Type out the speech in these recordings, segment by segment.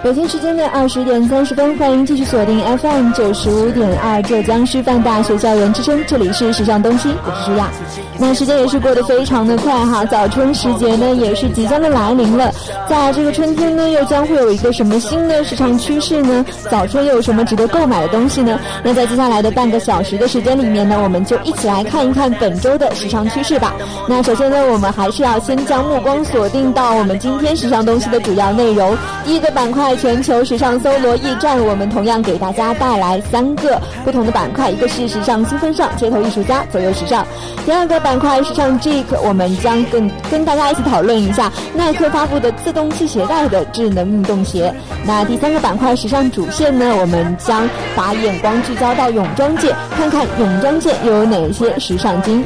北京时间的二十点三十分，欢迎继续锁定 FM 九十五点二浙江师范大学校园之声，这里是时尚东西，我是舒亚。那时间也是过得非常的快哈，早春时节呢也是即将的来临了。在这个春天呢，又将会有一个什么新的时尚趋势呢？早春又有什么值得购买的东西呢？那在接下来的半个小时的时间里面呢，我们就一起来看一看本周的时尚趋势吧。那首先呢，我们还是要先将目光锁定到我们今天时尚东西的主要内容。第一个板块。在全球时尚搜罗驿站，我们同样给大家带来三个不同的板块，一个是时尚新风尚、街头艺术家、左右时尚。第二个板块时尚 JACK，我们将跟跟大家一起讨论一下耐克发布的自动系鞋带的智能运动鞋。那第三个板块时尚主线呢，我们将把眼光聚焦到泳装界，看看泳装界又有哪些时尚精。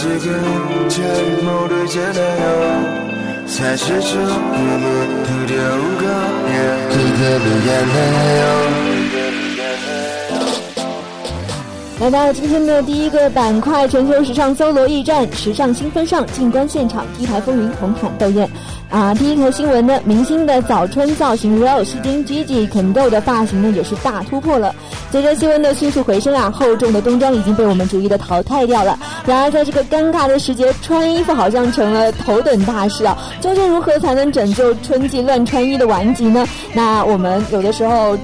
아직은 잘 모르잖아요. 사실 조금은 두려운 건 그대를 향해요. 来到今天的第一个板块——全球时尚搜罗驿站，时尚新风尚，静观现场，T 台风云，红毯斗艳。啊，第一条新闻呢，明星的早春造型 Real 吸睛，Gigi Kendall 的发型呢也是大突破了。随着气温的迅速回升啊，厚重的冬装已经被我们逐一的淘汰掉了。然而在这个尴尬的时节，穿衣服好像成了头等大事啊！究竟如何才能拯救春季乱穿衣的顽疾呢？那我们有的时候。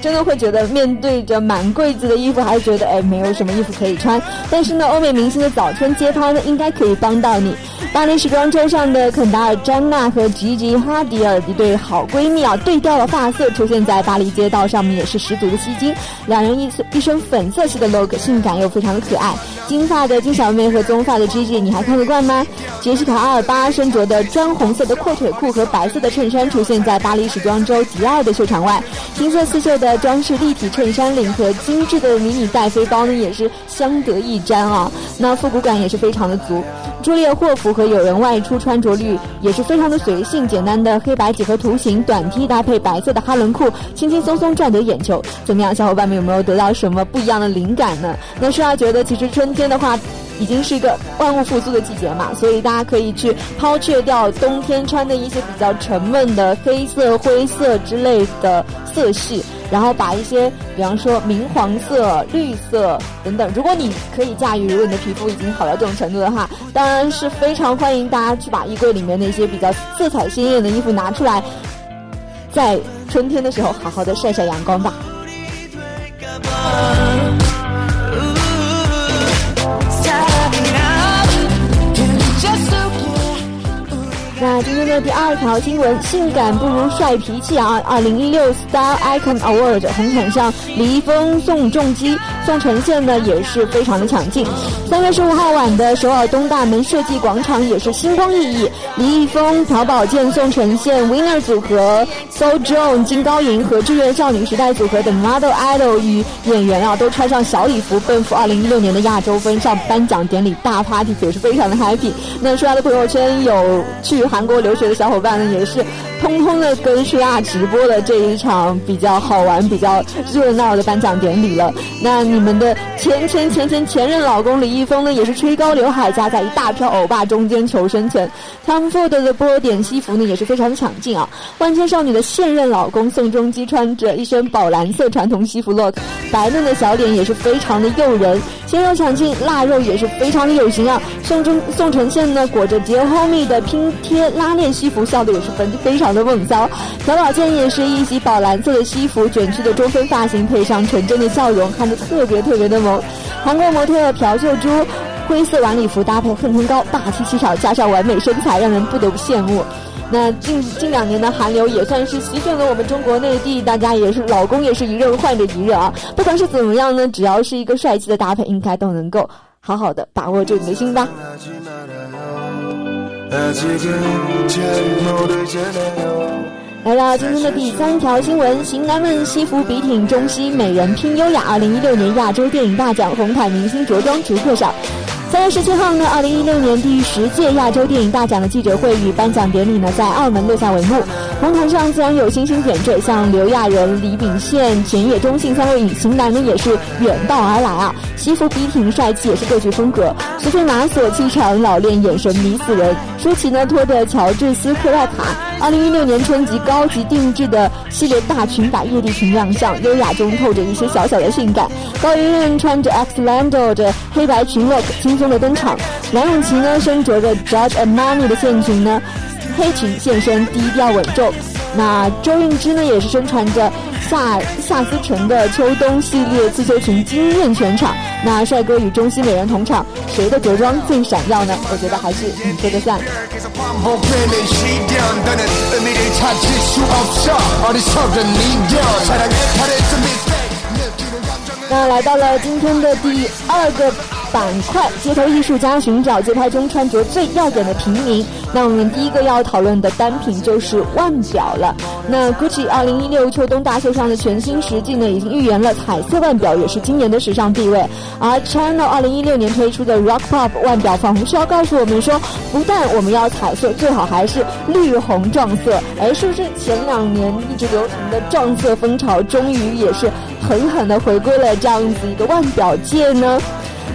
真的会觉得面对着满柜子的衣服，还觉得哎没有什么衣服可以穿。但是呢，欧美明星的早春街拍呢，应该可以帮到你。巴黎时装周上的肯达尔·詹娜和吉吉·哈迪尔一对好闺蜜啊，对调了发色，出现在巴黎街道上面也是十足的吸睛。两人一一身粉色系的 look，性感又非常的可爱。金发的金小妹和棕发的 Gigi，你还看得惯吗？杰西卡·阿尔巴身着的砖红色的阔腿裤和白色的衬衫出现在巴黎时装周迪奥的秀场外，金色刺绣的。装饰立体衬衫领和精致的迷你带飞包呢，也是相得益彰啊。那复古感也是非常的足。朱丽叶·霍夫和有人外出穿着率也是非常的随性，简单的黑白几何图形短 T 搭配白色的哈伦裤，轻轻松松赚得眼球。怎么样，小伙伴们有没有得到什么不一样的灵感呢？那是要觉得其实春天的话。已经是一个万物复苏的季节嘛，所以大家可以去抛却掉冬天穿的一些比较沉闷的黑色、灰色之类的色系，然后把一些，比方说明黄色、绿色等等，如果你可以驾驭，如果你的皮肤已经好到这种程度的话，当然是非常欢迎大家去把衣柜里面那些比较色彩鲜艳的衣服拿出来，在春天的时候好好的晒晒阳光吧。那今天的第二条新闻，性感不如帅脾气啊！二零一六 Star Icon Award 红毯上，李易峰、宋仲基、宋承宪呢也是非常的抢镜。三月十五号晚的首尔东大门设计广场也是星光熠熠，李易峰、朴宝剑、宋承宪、Winner 组合、So Jong、金高银和志愿少女时代组合等 Model Idol 与演员啊都穿上小礼服，奔赴二零一六年的亚洲分上颁奖典礼大 party，也是非常的 happy。那刷的朋友圈有去。韩国留学的小伙伴呢，也是通通的跟舒亚直播了这一场比较好玩、比较热闹的颁奖典礼了。那你们的前前前前前任老公李易峰呢，也是吹高刘海夹在一大票欧巴中间求生存。Tom Ford 的波点西服呢，也是非常的抢镜啊。万千少女的现任老公宋仲基穿着一身宝蓝色传统西服，look 白嫩的小脸也是非常的诱人，鲜肉抢镜，腊肉也是非常的有型啊。宋仲宋承宪呢，裹着杰 homie 的拼贴。拉链西服笑的也是非非常的猛骚，朴宝剑也是一袭宝蓝色的西服，卷曲的中分发型配上纯真的笑容，看着特特别特别的萌。韩国模特朴秀珠灰色晚礼服搭配恨天高，霸气气场加上完美身材，让人不得不羡慕。那近近两年的韩流也算是席卷了我们中国内地，大家也是老公也是一热换着一热啊。不管是怎么样呢，只要是一个帅气的搭配，应该都能够好好的把握住你的心吧。来到今天的第三条新闻，型男们西服笔挺，中西美人拼优雅。二零一六年亚洲电影大奖红毯明星着装逐客上。三月十七号呢，二零一六年第十届亚洲电影大奖的记者会与颁奖典礼呢，在澳门落下帷幕。红毯上自然有星星点缀，像刘亚仁、李秉宪、前野中信三位隐形男呢，也是远道而来啊。西服笔挺，帅气也是各具风格。苏菲玛索气场老练，眼神迷死人。舒淇呢，拖着乔治斯克莱卡。二零一六年春季高级定制的系列大裙摆夜地裙亮相，优雅中透着一些小小的性感。高圆圆穿着 X Lando 的黑白裙 look 轻松的登场。梁咏琪呢身着着 judge amani 的线裙呢，黑裙现身低调稳重。那周韵芝呢也是身穿着夏夏思成的秋冬系列刺绣裙惊艳全场。那帅哥与中西美人同场，谁的着装最闪耀呢？我觉得还是你说的算。那来到了今天的第二个板块，街头艺术家寻找街拍中穿着最耀眼的平民。那我们第一个要讨论的单品就是腕表了。那 Gucci 二零一六秋冬大秀上的全新实际呢，已经预言了彩色腕表也是今年的时尚地位。而 Chanel 二零一六年推出的 Rock Pop 腕表，仿佛是要告诉我们说，不但我们要彩色，最好还是绿红撞色。哎，是不是前两年一直流行的撞色风潮，终于也是狠狠的回归了这样子一个腕表界呢？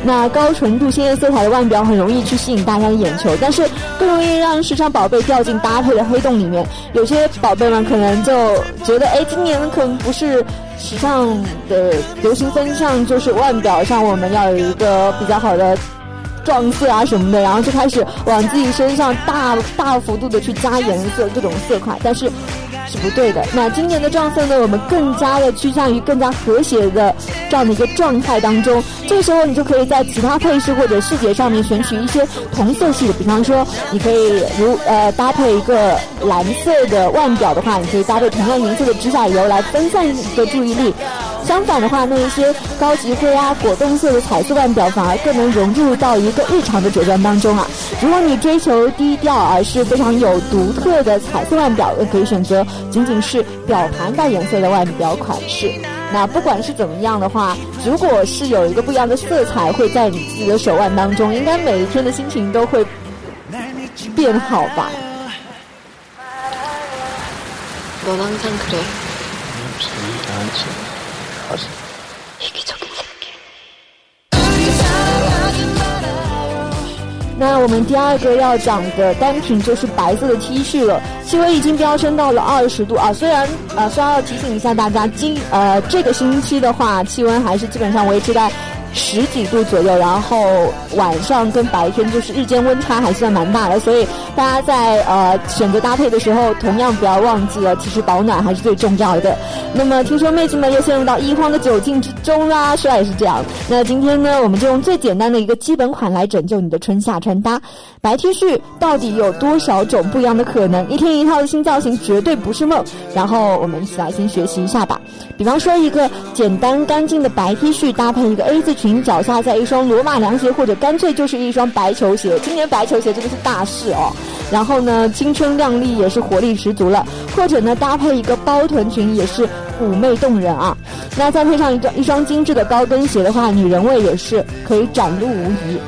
那高纯度、鲜艳色彩的腕表很容易去吸引大家的眼球，但是更容易让时尚宝贝掉进搭配的黑洞里面。有些宝贝们可能就觉得，哎，今年可能不是时尚的流行风向，就是腕表上我们要有一个比较好的撞色啊什么的，然后就开始往自己身上大大幅度的去加颜色，各种色块，但是。是不对的。那今年的撞色呢？我们更加的趋向于更加和谐的这样的一个状态当中。这个时候，你就可以在其他配饰或者细节上面选取一些同色系的。比方说，你可以如呃搭配一个蓝色的腕表的话，你可以搭配同样颜色的指甲油来分散一个注意力。相反的话，那一些高级灰啊、果冻色的彩色腕表反而更能融入到一个日常的着装当中啊。如果你追求低调而是非常有独特的彩色腕表，也可以选择仅仅是表盘带颜色的腕表款式。那不管是怎么样的话，如果是有一个不一样的色彩会在你自己的手腕当中，应该每一天的心情都会变好吧。那我们第二个要讲的单品就是白色的 T 恤了，气温已经飙升到了二十度啊！虽然呃，需要提醒一下大家，今呃这个星期的话，气温还是基本上维持在。十几度左右，然后晚上跟白天就是日间温差还算蛮大的，所以大家在呃选择搭配的时候，同样不要忘记了，其实保暖还是最重要的。那么听说妹子们又陷入到一荒的窘境之中啦，说来也是这样。那今天呢，我们就用最简单的一个基本款来拯救你的春夏穿搭。白 T 恤到底有多少种不一样的可能？一天一套的新造型绝对不是梦。然后我们一起来先学习一下吧。比方说一个简单干净的白 T 恤，搭配一个 A 字裙裙，脚下在一双罗马凉鞋，或者干脆就是一双白球鞋。今年白球鞋真的是大事哦。然后呢，青春靓丽也是活力十足了。或者呢，搭配一个包臀裙也是妩媚动人啊。那再配上一个一双精致的高跟鞋的话，女人味也是可以展露无遗。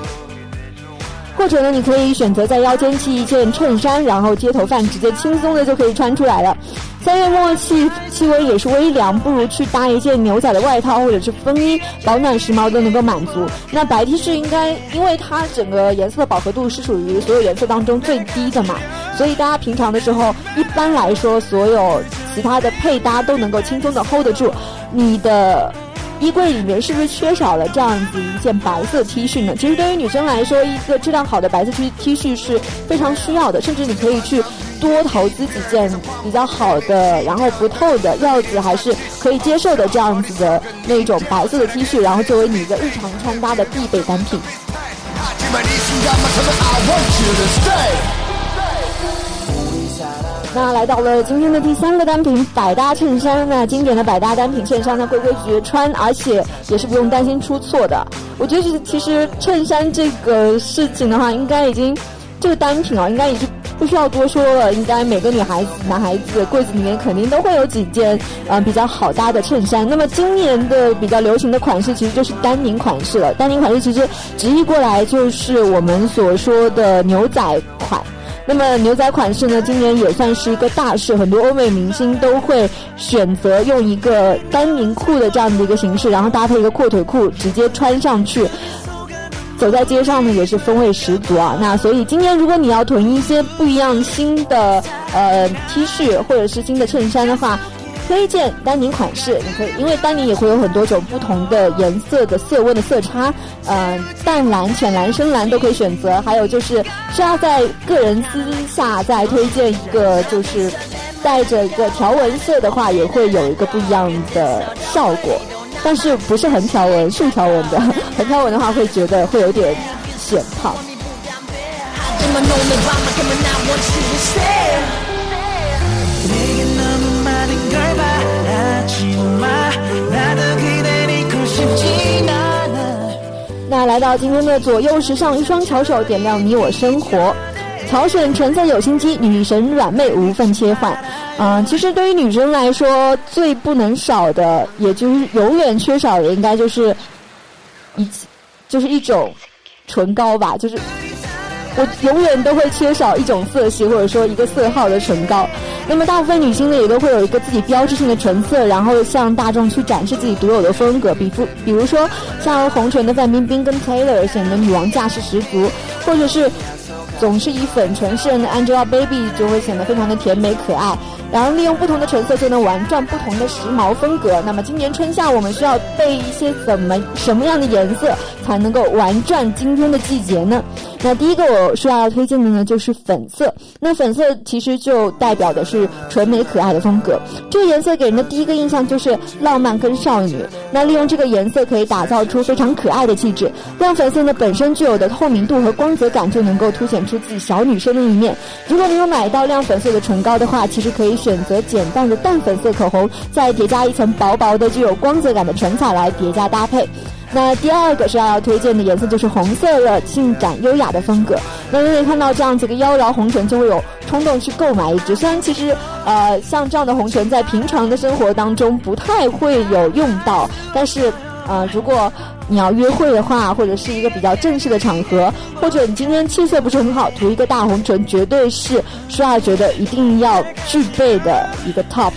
或者呢，你可以选择在腰间系一件衬衫，然后街头范直接轻松的就可以穿出来了。三月末气气温也是微凉，不如去搭一件牛仔的外套或者是风衣，保暖时髦都能够满足。那白 T 恤应该，因为它整个颜色的饱和度是属于所有颜色当中最低的嘛，所以大家平常的时候，一般来说所有其他的配搭都能够轻松的 hold 得住你的。衣柜里面是不是缺少了这样子一件白色 T 恤呢？其实对于女生来说，一个质量好的白色 T T 恤是非常需要的，甚至你可以去多投资几件比较好的，然后不透的料子还是可以接受的这样子的那种白色的 T 恤，然后作为你一个日常穿搭的必备单品。那来到了今天的第三个单品百搭衬衫，那经典的百搭单品衬衫呢，规规矩矩穿，而且也是不用担心出错的。我觉得其实衬衫这个事情的话，应该已经这个单品啊，应该已经不需要多说了。应该每个女孩子、男孩子柜子里面肯定都会有几件呃比较好搭的衬衫。那么今年的比较流行的款式其实就是丹宁款式了。丹宁款式其实直译过来就是我们所说的牛仔款。那么牛仔款式呢，今年也算是一个大事，很多欧美明星都会选择用一个丹宁裤的这样的一个形式，然后搭配一个阔腿裤，直接穿上去，走在街上呢也是风味十足啊。那所以今年如果你要囤一些不一样新的呃 T 恤或者是新的衬衫的话。推荐丹宁款式，你可以，因为丹宁也会有很多种不同的颜色的色温的色差，呃，淡蓝、浅蓝、深蓝都可以选择。还有就是，需要在个人私下再推荐一个，就是带着一个条纹色的话，也会有一个不一样的效果。但是不是横条纹，竖条纹的，横条纹的话会觉得会有点显胖。那来到今天的左右时尚，一双巧手点亮你我生活。挑选纯色有心机，女神软妹无缝切换。嗯，其实对于女生来说，最不能少的，也就是永远缺少的，应该就是一，就是一种唇膏吧，就是。我永远都会缺少一种色系或者说一个色号的唇膏。那么大部分女星呢也都会有一个自己标志性的唇色，然后向大众去展示自己独有的风格。比如，比如说像红唇的范冰冰跟 Taylor 显得女王架势十足，或者是总是以粉唇示人的 Angelababy 就会显得非常的甜美可爱。然后利用不同的唇色就能玩转不同的时髦风格。那么今年春夏我们需要备一些怎么什么样的颜色才能够玩转今天的季节呢？那第一个我说要推荐的呢就是粉色。那粉色其实就代表的是纯美可爱的风格。这个颜色给人的第一个印象就是浪漫跟少女。那利用这个颜色可以打造出非常可爱的气质。亮粉色呢本身具有的透明度和光泽感就能够凸显出自己小女生的一面。如果你有买到亮粉色的唇膏的话，其实可以。选择简单的淡粉色口红，再叠加一层薄薄的具有光泽感的唇彩来叠加搭配。那第二个是要推荐的颜色就是红色了，性感优雅的风格。那因为看到这样子一个妖娆红唇，就会有冲动去购买一支。虽然其实呃像这样的红唇在平常的生活当中不太会有用到，但是呃如果你要约会的话，或者是一个比较正式的场合，或者你今天气色不是很好，涂一个大红唇，绝对是舒亚觉得一定要具备的一个 top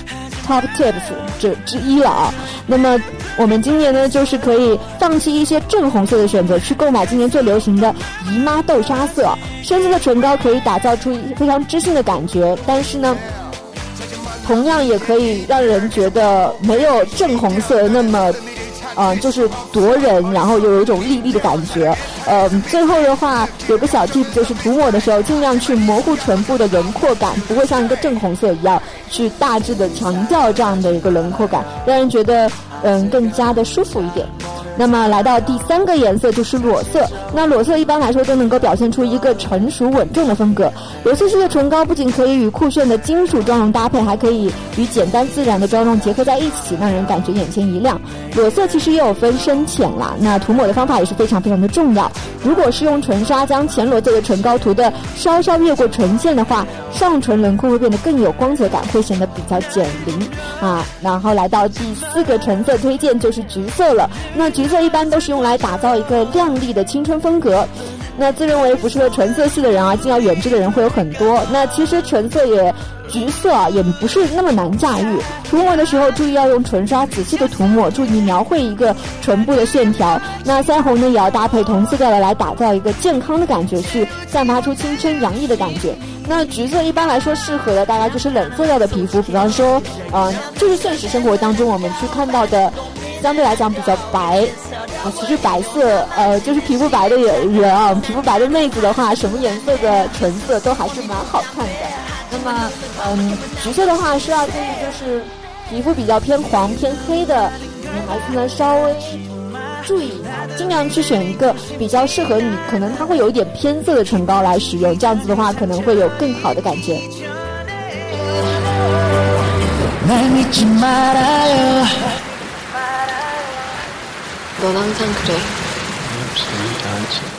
top tips 之之一了啊。那么我们今年呢，就是可以放弃一些正红色的选择，去购买今年最流行的姨妈豆沙色。深色的唇膏可以打造出非常知性的感觉，但是呢，同样也可以让人觉得没有正红色那么。嗯，就是夺人，然后又有一种立立的感觉。呃，最后的话有个小 tip，就是涂抹的时候尽量去模糊唇部的轮廓感，不会像一个正红色一样去大致的强调这样的一个轮廓感，让人觉得嗯更加的舒服一点。那么来到第三个颜色就是裸色，那裸色一般来说都能够表现出一个成熟稳重的风格。裸色系的唇膏不仅可以与酷炫的金属妆容搭配，还可以与简单自然的妆容结合在一起，让人感觉眼前一亮。裸色其实也有分深浅啦，那涂抹的方法也是非常非常的重要。如果是用唇刷将浅裸色的唇膏涂的稍稍越过唇线的话，上唇轮廓会变得更有光泽感，会显得比较减龄啊。然后来到第四个唇色推荐就是橘色了，那橘。色一般都是用来打造一个靓丽的青春风格。那自认为不适合纯色系的人啊，敬而远之的人会有很多。那其实纯色也橘色啊，也不是那么难驾驭。涂抹的时候注意要用唇刷仔细的涂抹，注意描绘一个唇部的线条。那腮红呢，也要搭配同色调的来打造一个健康的感觉，去散发出青春洋溢的感觉。那橘色一般来说适合的大概就是冷色调的皮肤，比方说，嗯，就是现实生活当中我们去看到的。相对来讲比较白，啊，其实白色，呃，就是皮肤白的人啊，皮肤白的妹子的话，什么颜色的唇色都还是蛮好看的。那么，嗯，橘色的话是要建议就是皮肤比较偏黄偏黑的女孩子呢，稍微注意一下，尽量去选一个比较适合你，可能它会有一点偏色的唇膏来使用，这样子的话可能会有更好的感觉。 넌 항상 그래. 아니, 무슨 일이 나한테.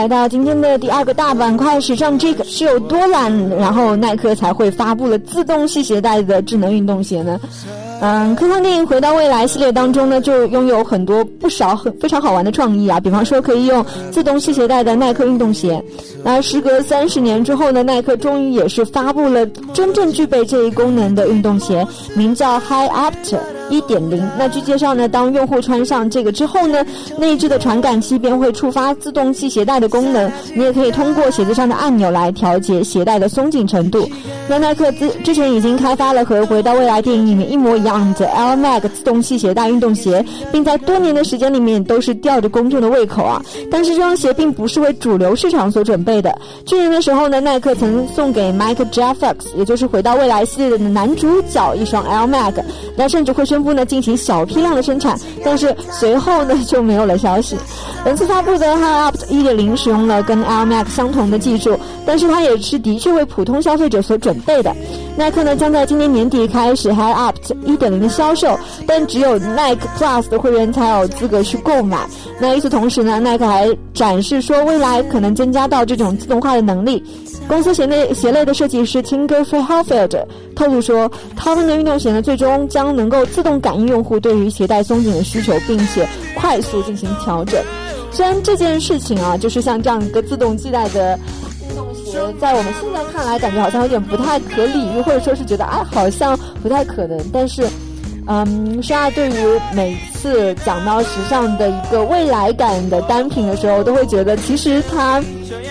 来到今天的第二个大板块，时尚这个是有多懒，然后耐克才会发布了自动系鞋带的智能运动鞋呢？嗯，科幻电影《回到未来》系列当中呢，就拥有很多不少很非常好玩的创意啊。比方说，可以用自动系鞋带的耐克运动鞋。那时隔三十年之后呢，耐克终于也是发布了真正具备这一功能的运动鞋，名叫 High Apt 一点零。那据介绍呢，当用户穿上这个之后呢，内置的传感器便会触发自动系鞋带的功能。你也可以通过鞋子上的按钮来调节鞋带的松紧程度。那耐克之之前已经开发了和《回到未来》电影里面一模一样。的 Air Mag 自动系鞋带运动鞋，并在多年的时间里面都是吊着公众的胃口啊。但是这双鞋并不是为主流市场所准备的。去年的时候呢，耐克曾送给 Mike j e f f x 也就是回到未来系列的男主角一双 Air Mag，那甚至会宣布呢进行小批量的生产。但是随后呢就没有了消息。本次发布的 High Up 1.0使用了跟 Air Max 相同的技术，但是它也是的确为普通消费者所准备的。耐克呢将在今年年底开始 High Up 1. 点零的销售，但只有 Nike Plus 的会员才有资格去购买。那与此同时呢，耐克还展示说，未来可能增加到这种自动化的能力。公司鞋内鞋类的设计师 Tinker f r e h o f e l d 透露说，他们的运动鞋呢，最终将能够自动感应用户对于鞋带松紧的需求，并且快速进行调整。虽然这件事情啊，就是像这样一个自动系带的运动鞋，在我们现在看来，感觉好像有点不太可理喻，或者说是觉得哎，好像不太可能。但是。嗯，莎对于每次讲到时尚的一个未来感的单品的时候，都会觉得其实它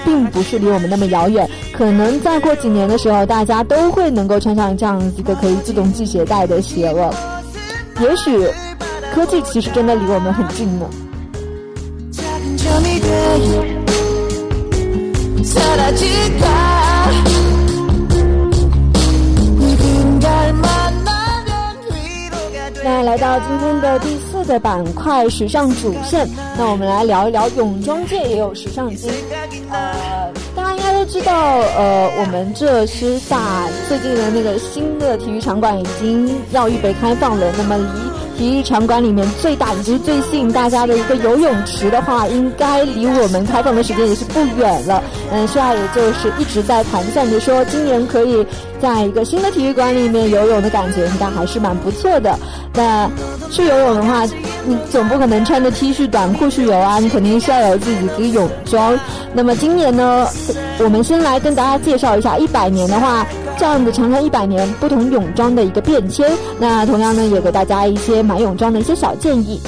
并不是离我们那么遥远。可能再过几年的时候，大家都会能够穿上这样一个可以自动系鞋带的鞋了。也许科技其实真的离我们很近呢。那来到今天的第四个板块——时尚主线。那我们来聊一聊泳装界也有时尚经。呃，知道，呃，我们这师大最近的那个新的体育场馆已经要预备开放了。那么离体育场馆里面最大以及最吸引大家的一个游泳池的话，应该离我们开放的时间也是不远了。嗯，师大也就是一直在盘算着说，今年可以在一个新的体育馆里面游泳的感觉，应该还是蛮不错的。那去游泳的话，你总不可能穿着 T 恤短裤去游啊，你肯定是要有自己的泳装。那么今年呢，我们先来跟大家介绍一下一百年的话。这样子长达一百年不同泳装的一个变迁，那同样呢也给大家一些买泳装的一些小建议。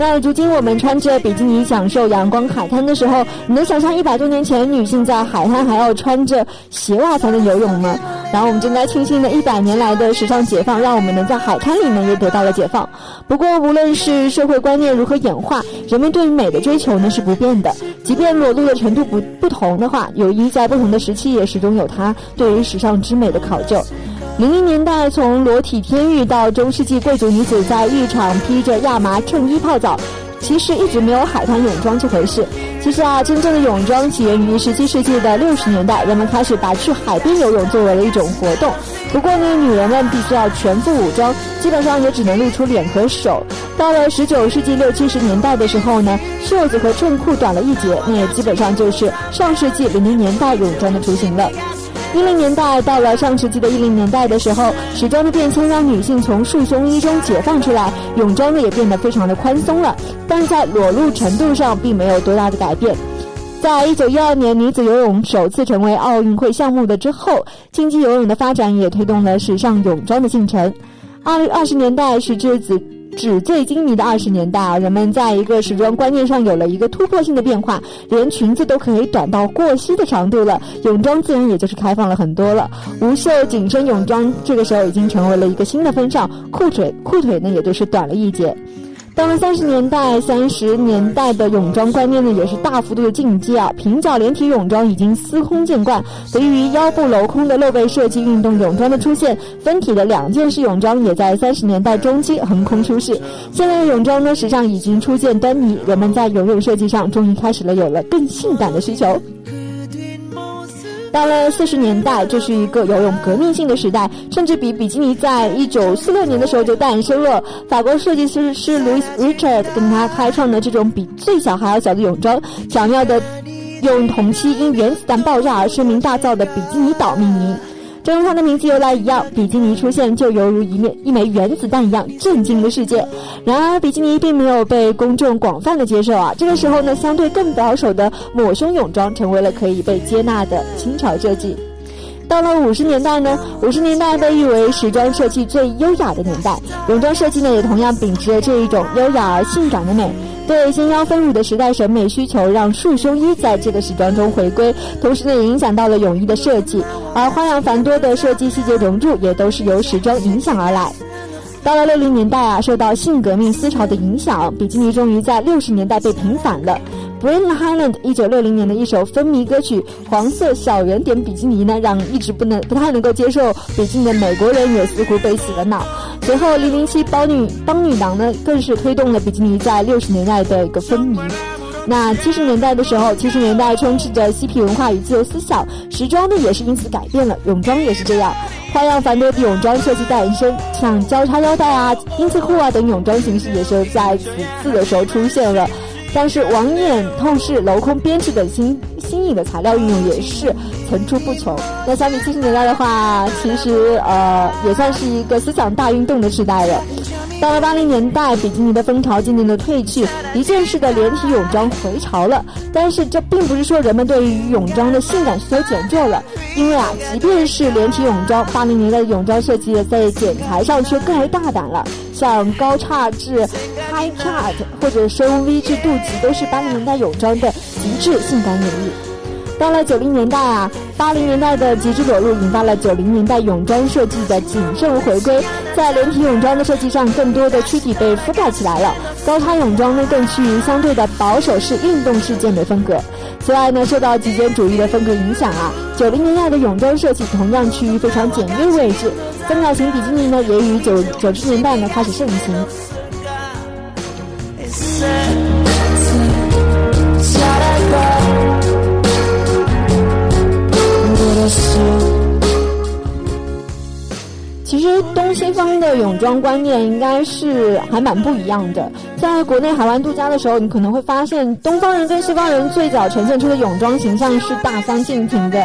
那如今我们穿着比基尼享受阳光海滩的时候，你能想象一百多年前女性在海滩还要穿着鞋袜才能游泳吗？然后我们正在庆幸的一百年来的时尚解放，让我们能在海滩里面也得到了解放。不过无论是社会观念如何演化，人们对于美的追求呢是不变的。即便裸露的程度不不同的话，泳衣在不同的时期也始终有它对于时尚之美的考究。零零年代，从裸体天浴到中世纪贵族女子在浴场披着亚麻衬衣泡澡，其实一直没有海滩泳装这回事。其实啊，真正的泳装起源于十七世纪的六十年代，人们开始把去海边游泳作为了一种活动。不过呢，女人们必须要全副武装，基本上也只能露出脸和手。到了十九世纪六七十年代的时候呢，袖子和衬裤短了一截，那也基本上就是上世纪零零年代泳装的雏形了。一零年代到了上世纪的一零年代的时候，时装的变迁让女性从束胸衣中解放出来，泳装呢也变得非常的宽松了，但在裸露程度上并没有多大的改变。在一九一二年女子游泳首次成为奥运会项目的之后，竞技游泳的发展也推动了时尚泳装的进程。二二十年代时至子。纸醉金迷的二十年代啊，人们在一个时装观念上有了一个突破性的变化，连裙子都可以短到过膝的长度了，泳装自然也就是开放了很多了。无袖紧身泳装这个时候已经成为了一个新的风尚，裤腿裤腿呢也就是短了一截。到了三十年代，三十年代的泳装观念呢也是大幅度的进阶啊，平角连体泳装已经司空见惯。得益于腰部镂空的露背设计，运动泳装的出现，分体的两件式泳装也在三十年代中期横空出世。现在的泳装呢，时尚已经初见端倪，人们在游泳设计上终于开始了有了更性感的需求。到了四十年代，这是一个游泳革命性的时代，甚至比比基尼在一九四六年的时候就诞生了。法国设计师是 Louis Richard 跟他开创的这种比最小还要小的泳装，巧妙的用同期因原子弹爆炸而声名大噪的比基尼岛命名。正如他的名字由来一样，比基尼出现就犹如一面一枚原子弹一样震惊了世界。然而，比基尼并没有被公众广泛的接受啊。这个时候呢，相对更保守的抹胸泳装成为了可以被接纳的清朝设计。到了五十年代呢，五十年代被誉为时装设计最优雅的年代，泳装设计呢也同样秉持着这一种优雅而性感的美。对纤腰分乳的时代审美需求，让束胸衣在这个时装中回归，同时呢，也影响到了泳衣的设计。而花样繁多的设计细节融入，也都是由时装影响而来。到了六零年代啊，受到性革命思潮的影响，比基尼终于在六十年代被平反了。Brian Highland 一九六零年的一首风靡歌曲《黄色小圆点比基尼》呢，让一直不能不太能够接受比基尼的美国人也似乎被洗了脑。随后，零零七帮女帮女郎呢，更是推动了比基尼在六十年代的一个风靡。那七十年代的时候，七十年代充斥着嬉皮文化与自由思想，时装呢也是因此改变了，泳装也是这样，花样繁多的泳装设计诞生，像交叉腰带啊、丁字裤啊等泳装形式也是在此次的时候出现了。但是网眼透视、镂空编织等新新颖的材料运用也是层出不穷。那相比七十年代的话，其实呃也算是一个思想大运动的时代了。到了八零年代，比基尼的风潮渐渐的退去，一件式的连体泳装回潮了。但是这并不是说人们对于泳装的性感需求减弱了，因为啊，即便是连体泳装，八零年代的泳装设计在剪裁上却更为大胆了，像高叉至 high cut，或者深 V 至肚脐，都是八零年代泳装的极致性感演绎。到了九零年代啊，八零年代的极致裸露引发了九零年代泳装设计的谨慎回归，在连体泳装的设计上，更多的躯体被覆盖起来了。高叉泳装呢，更趋于相对的保守式运动式健美风格。此外呢，受到极简主义的风格影响啊，九零年代的泳装设计同样趋于非常简约的位置。三角形比基尼呢，也于九九十年代呢开始盛行。西方的泳装观念应该是还蛮不一样的。在国内海湾度假的时候，你可能会发现东方人跟西方人最早呈现出的泳装形象是大相径庭的。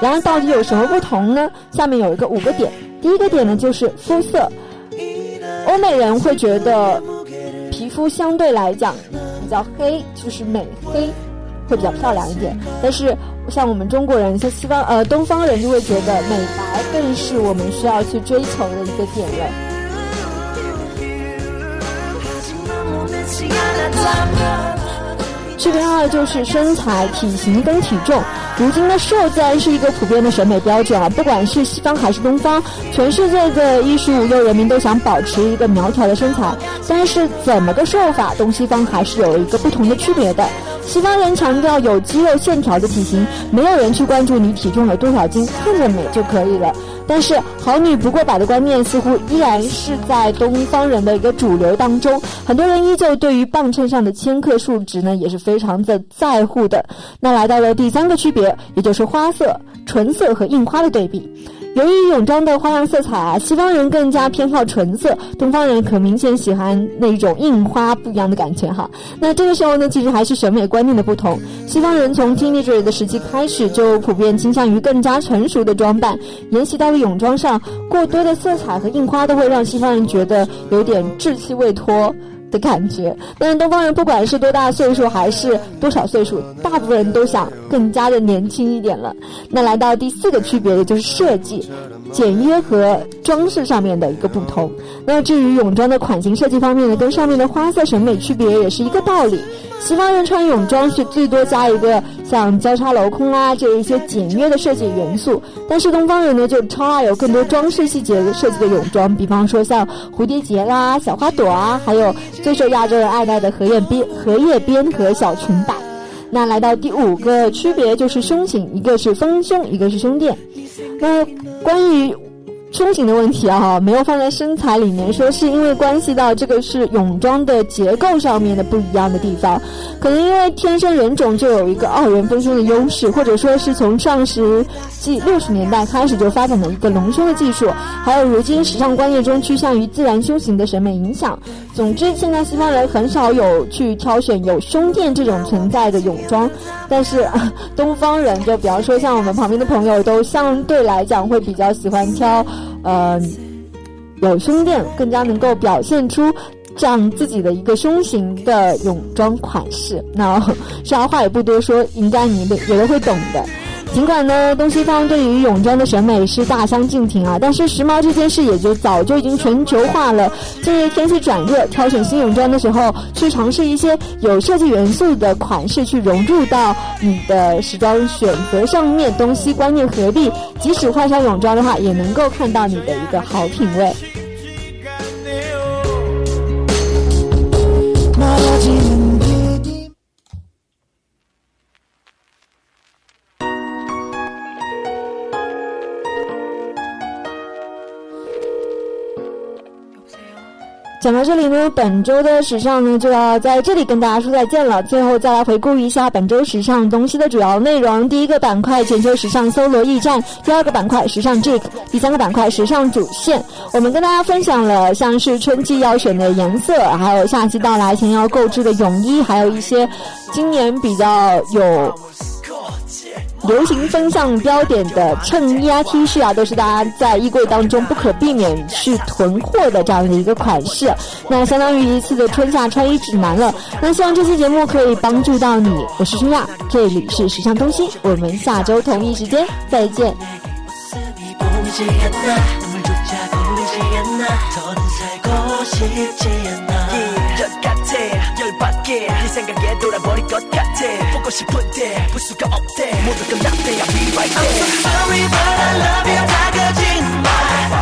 然而到底有什么不同呢？下面有一个五个点。第一个点呢就是肤色，欧美人会觉得皮肤相对来讲比较黑，就是美黑。会比较漂亮一点，但是像我们中国人，像西方呃东方人就会觉得美白更是我们需要去追求的一个点了。区别二就是身材、体型跟体重。如今的瘦自然是一个普遍的审美标准啊，不管是西方还是东方，全世界的衣食五六人民都想保持一个苗条的身材。但是怎么个瘦法，东西方还是有一个不同的区别的。西方人强调有肌肉线条的体型，没有人去关注你体重有多少斤，看着美就可以了。但是好女不过百的观念似乎依然是在东方人的一个主流当中，很多人依旧对于磅秤上的千克数值呢也是非常的在乎的。那来到了第三个区别，也就是花色、纯色和印花的对比。由于泳装的花样色彩啊，西方人更加偏好纯色，东方人可明显喜欢那种印花不一样的感觉哈。那这个时候呢，其实还是审美观念的不同。西方人从 teenager 的时期开始就普遍倾向于更加成熟的装扮，沿袭到了泳装上，过多的色彩和印花都会让西方人觉得有点稚气未脱。的感觉，但是东方人不管是多大岁数还是多少岁数，大部分人都想更加的年轻一点了。那来到第四个区别，的就是设计、简约和装饰上面的一个不同。那至于泳装的款型设计方面呢，跟上面的花色审美区别也是一个道理。西方人穿泳装是最多加一个像交叉镂空啊这一些简约的设计元素。但是东方人呢就超爱有更多装饰细节设计的泳装，比方说像蝴蝶结啦、小花朵啊，还有最受亚洲人爱戴的荷叶边、荷叶边和小裙摆。那来到第五个区别就是胸型，一个是丰胸，一个是胸垫。那关于胸型的问题啊，没有放在身材里面，说是因为关系到这个是泳装的结构上面的不一样的地方，可能因为天生人种就有一个二元分胸的优势，或者说是从上世纪六十年代开始就发展的一个隆胸的技术，还有如今时尚观念中趋向于自然胸型的审美影响。总之，现在西方人很少有去挑选有胸垫这种存在的泳装，但是 东方人就比方说像我们旁边的朋友，都相对来讲会比较喜欢挑。呃，有胸垫更加能够表现出这样自己的一个胸型的泳装款式。那 啥话也不多说，应该你也都会懂的。尽管呢，东西方对于泳装的审美是大相径庭啊，但是时髦这件事也就早就已经全球化了。近日天气转热，挑选新泳装的时候，去尝试一些有设计元素的款式，去融入到你的时装选择上面，东西观念合璧，即使换上泳装的话，也能够看到你的一个好品味。讲到这里呢，本周的时尚呢就要在这里跟大家说再见了。最后再来回顾一下本周时尚东西的主要内容：第一个板块全球时尚搜罗驿站，第二个板块时尚 Jack，第三个板块时尚主线。我们跟大家分享了像是春季要选的颜色，还有夏季到来前要购置的泳衣，还有一些今年比较有。流行风向标点的衬衣啊、T 恤啊，都是大家在衣柜当中不可避免去囤货的这样的一个款式。那相当于一次的春夏穿衣指南了。那希望这期节目可以帮助到你。我是春亚，这里是时尚东西，我们下周同一时间再见。 쉽게 네 생각에 돌아버릴 것 같아 보고 싶은데 볼 수가 없대 모두 끝났대 I'll be right there I'm so sorry but I love you 다 거짓말